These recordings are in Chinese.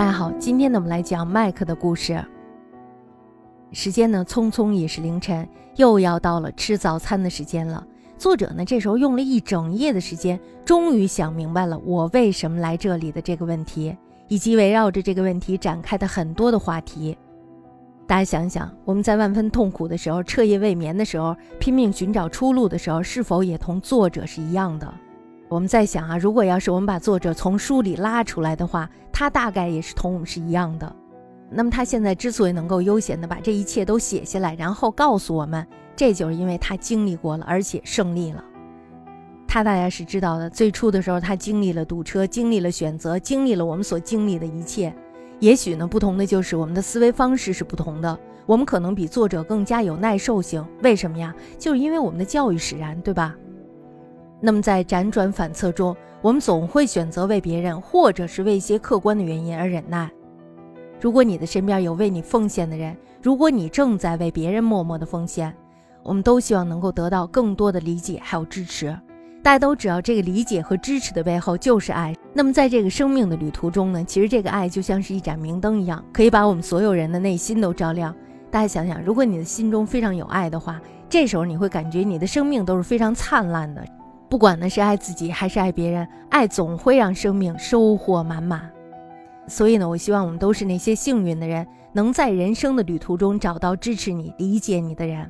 大家好，今天呢，我们来讲麦克的故事。时间呢，匆匆已是凌晨，又要到了吃早餐的时间了。作者呢，这时候用了一整夜的时间，终于想明白了我为什么来这里的这个问题，以及围绕着这个问题展开的很多的话题。大家想想，我们在万分痛苦的时候，彻夜未眠的时候，拼命寻找出路的时候，是否也同作者是一样的？我们在想啊，如果要是我们把作者从书里拉出来的话，他大概也是同我们是一样的。那么他现在之所以能够悠闲的把这一切都写下来，然后告诉我们，这就是因为他经历过了，而且胜利了。他大家是知道的，最初的时候他经历了堵车，经历了选择，经历了我们所经历的一切。也许呢，不同的就是我们的思维方式是不同的。我们可能比作者更加有耐受性，为什么呀？就是因为我们的教育使然，对吧？那么在辗转反侧中，我们总会选择为别人，或者是为一些客观的原因而忍耐。如果你的身边有为你奉献的人，如果你正在为别人默默的奉献，我们都希望能够得到更多的理解还有支持。大家都知道，这个理解和支持的背后就是爱。那么在这个生命的旅途中呢，其实这个爱就像是一盏明灯一样，可以把我们所有人的内心都照亮。大家想想，如果你的心中非常有爱的话，这时候你会感觉你的生命都是非常灿烂的。不管呢是爱自己还是爱别人，爱总会让生命收获满满。所以呢，我希望我们都是那些幸运的人，能在人生的旅途中找到支持你、理解你的人。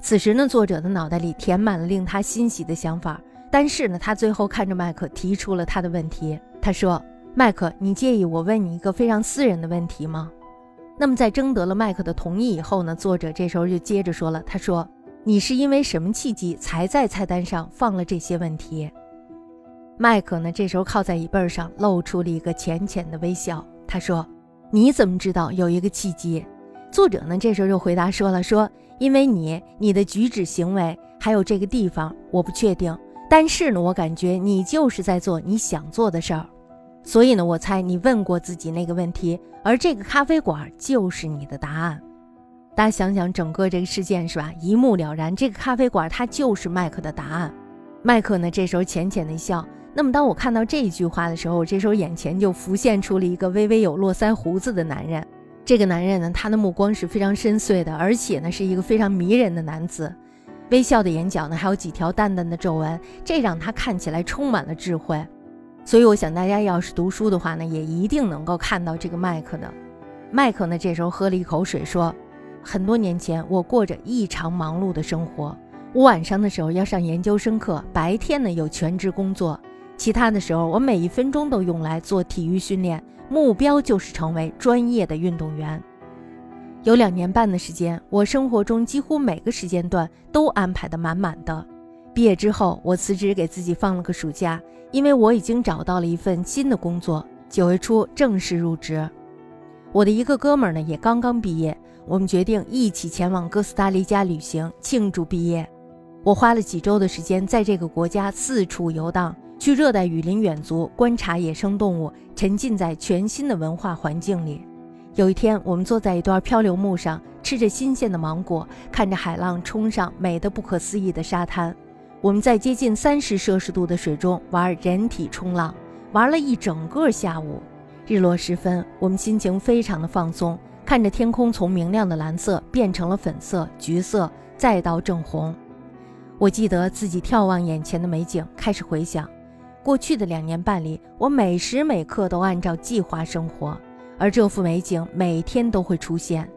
此时呢，作者的脑袋里填满了令他欣喜的想法，但是呢，他最后看着麦克提出了他的问题。他说：“麦克，你介意我问你一个非常私人的问题吗？”那么在征得了麦克的同意以后呢，作者这时候就接着说了：“他说。”你是因为什么契机才在菜单上放了这些问题？麦克呢？这时候靠在椅背上，露出了一个浅浅的微笑。他说：“你怎么知道有一个契机？”作者呢？这时候就回答说了：“说因为你、你的举止行为，还有这个地方，我不确定。但是呢，我感觉你就是在做你想做的事儿。所以呢，我猜你问过自己那个问题，而这个咖啡馆就是你的答案。”大家想想整个这个事件是吧？一目了然。这个咖啡馆它就是麦克的答案。麦克呢这时候浅浅的一笑。那么当我看到这一句话的时候，我这时候眼前就浮现出了一个微微有络腮胡子的男人。这个男人呢，他的目光是非常深邃的，而且呢是一个非常迷人的男子。微笑的眼角呢还有几条淡淡的皱纹，这让他看起来充满了智慧。所以我想大家要是读书的话呢，也一定能够看到这个麦克的。麦克呢这时候喝了一口水说。很多年前，我过着异常忙碌的生活。我晚上的时候要上研究生课，白天呢有全职工作，其他的时候我每一分钟都用来做体育训练，目标就是成为专业的运动员。有两年半的时间，我生活中几乎每个时间段都安排得满满的。毕业之后，我辞职给自己放了个暑假，因为我已经找到了一份新的工作，九月初正式入职。我的一个哥们儿呢也刚刚毕业。我们决定一起前往哥斯达黎加旅行，庆祝毕业。我花了几周的时间在这个国家四处游荡，去热带雨林远足，观察野生动物，沉浸在全新的文化环境里。有一天，我们坐在一段漂流木上，吃着新鲜的芒果，看着海浪冲上美得不可思议的沙滩。我们在接近三十摄氏度的水中玩人体冲浪，玩了一整个下午。日落时分，我们心情非常的放松。看着天空从明亮的蓝色变成了粉色、橘色，再到正红。我记得自己眺望眼前的美景，开始回想过去的两年半里，我每时每刻都按照计划生活，而这幅美景每天都会出现。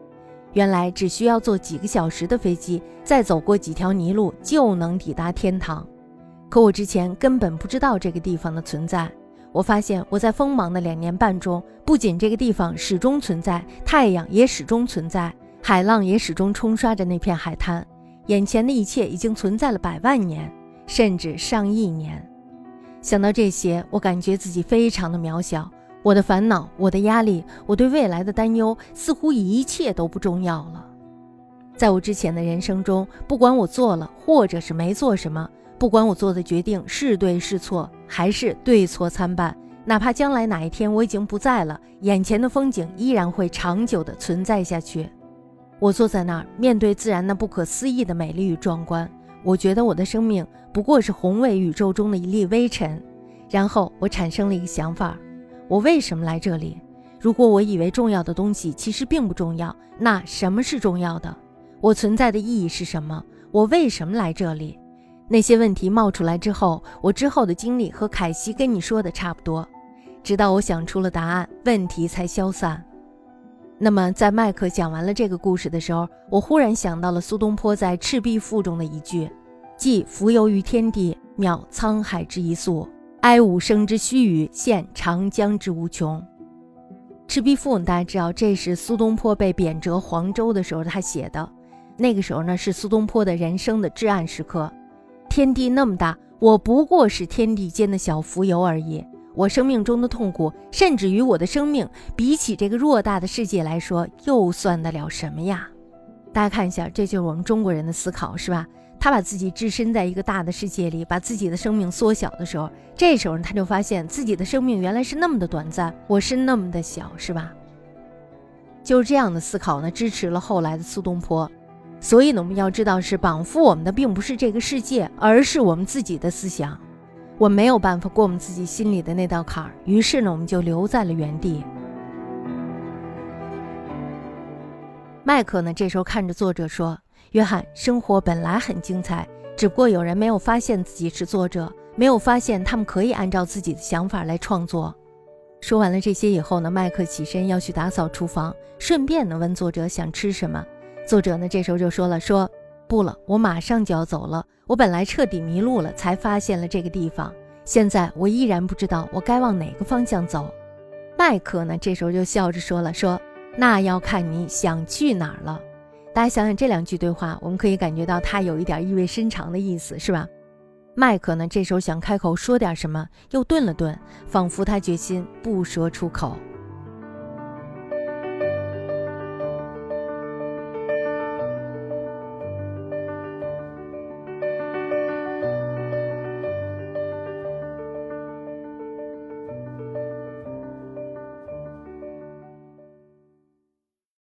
原来只需要坐几个小时的飞机，再走过几条泥路，就能抵达天堂。可我之前根本不知道这个地方的存在。我发现我在锋芒的两年半中，不仅这个地方始终存在，太阳也始终存在，海浪也始终冲刷着那片海滩。眼前的一切已经存在了百万年，甚至上亿年。想到这些，我感觉自己非常的渺小。我的烦恼，我的压力，我对未来的担忧，似乎一切都不重要了。在我之前的人生中，不管我做了或者是没做什么。不管我做的决定是对是错，还是对错参半，哪怕将来哪一天我已经不在了，眼前的风景依然会长久的存在下去。我坐在那儿，面对自然那不可思议的美丽与壮观，我觉得我的生命不过是宏伟宇宙中的一粒微尘。然后我产生了一个想法：我为什么来这里？如果我以为重要的东西其实并不重要，那什么是重要的？我存在的意义是什么？我为什么来这里？那些问题冒出来之后，我之后的经历和凯西跟你说的差不多。直到我想出了答案，问题才消散。那么，在麦克讲完了这个故事的时候，我忽然想到了苏东坡在《赤壁赋》中的一句：“寄蜉蝣于天地，渺沧海之一粟；哀吾生之须臾，羡长江之无穷。”《赤壁赋》大家知道，这是苏东坡被贬谪黄州的时候他写的。那个时候呢，是苏东坡的人生的至暗时刻。天地那么大，我不过是天地间的小蜉蝣而已。我生命中的痛苦，甚至于我的生命，比起这个偌大的世界来说，又算得了什么呀？大家看一下，这就是我们中国人的思考，是吧？他把自己置身在一个大的世界里，把自己的生命缩小的时候，这时候他就发现自己的生命原来是那么的短暂，我是那么的小，是吧？就是这样的思考呢，支持了后来的苏东坡。所以呢，我们要知道，是绑缚我们的并不是这个世界，而是我们自己的思想。我没有办法过我们自己心里的那道坎儿，于是呢，我们就留在了原地。麦克呢，这时候看着作者说：“约翰，生活本来很精彩，只不过有人没有发现自己是作者，没有发现他们可以按照自己的想法来创作。”说完了这些以后呢，麦克起身要去打扫厨房，顺便呢问作者想吃什么。作者呢，这时候就说了：“说不了，我马上就要走了。”我本来彻底迷路了，才发现了这个地方。现在我依然不知道我该往哪个方向走。麦克呢，这时候就笑着说了：“说那要看你想去哪儿了。”大家想想这两句对话，我们可以感觉到他有一点意味深长的意思，是吧？麦克呢，这时候想开口说点什么，又顿了顿，仿佛他决心不说出口。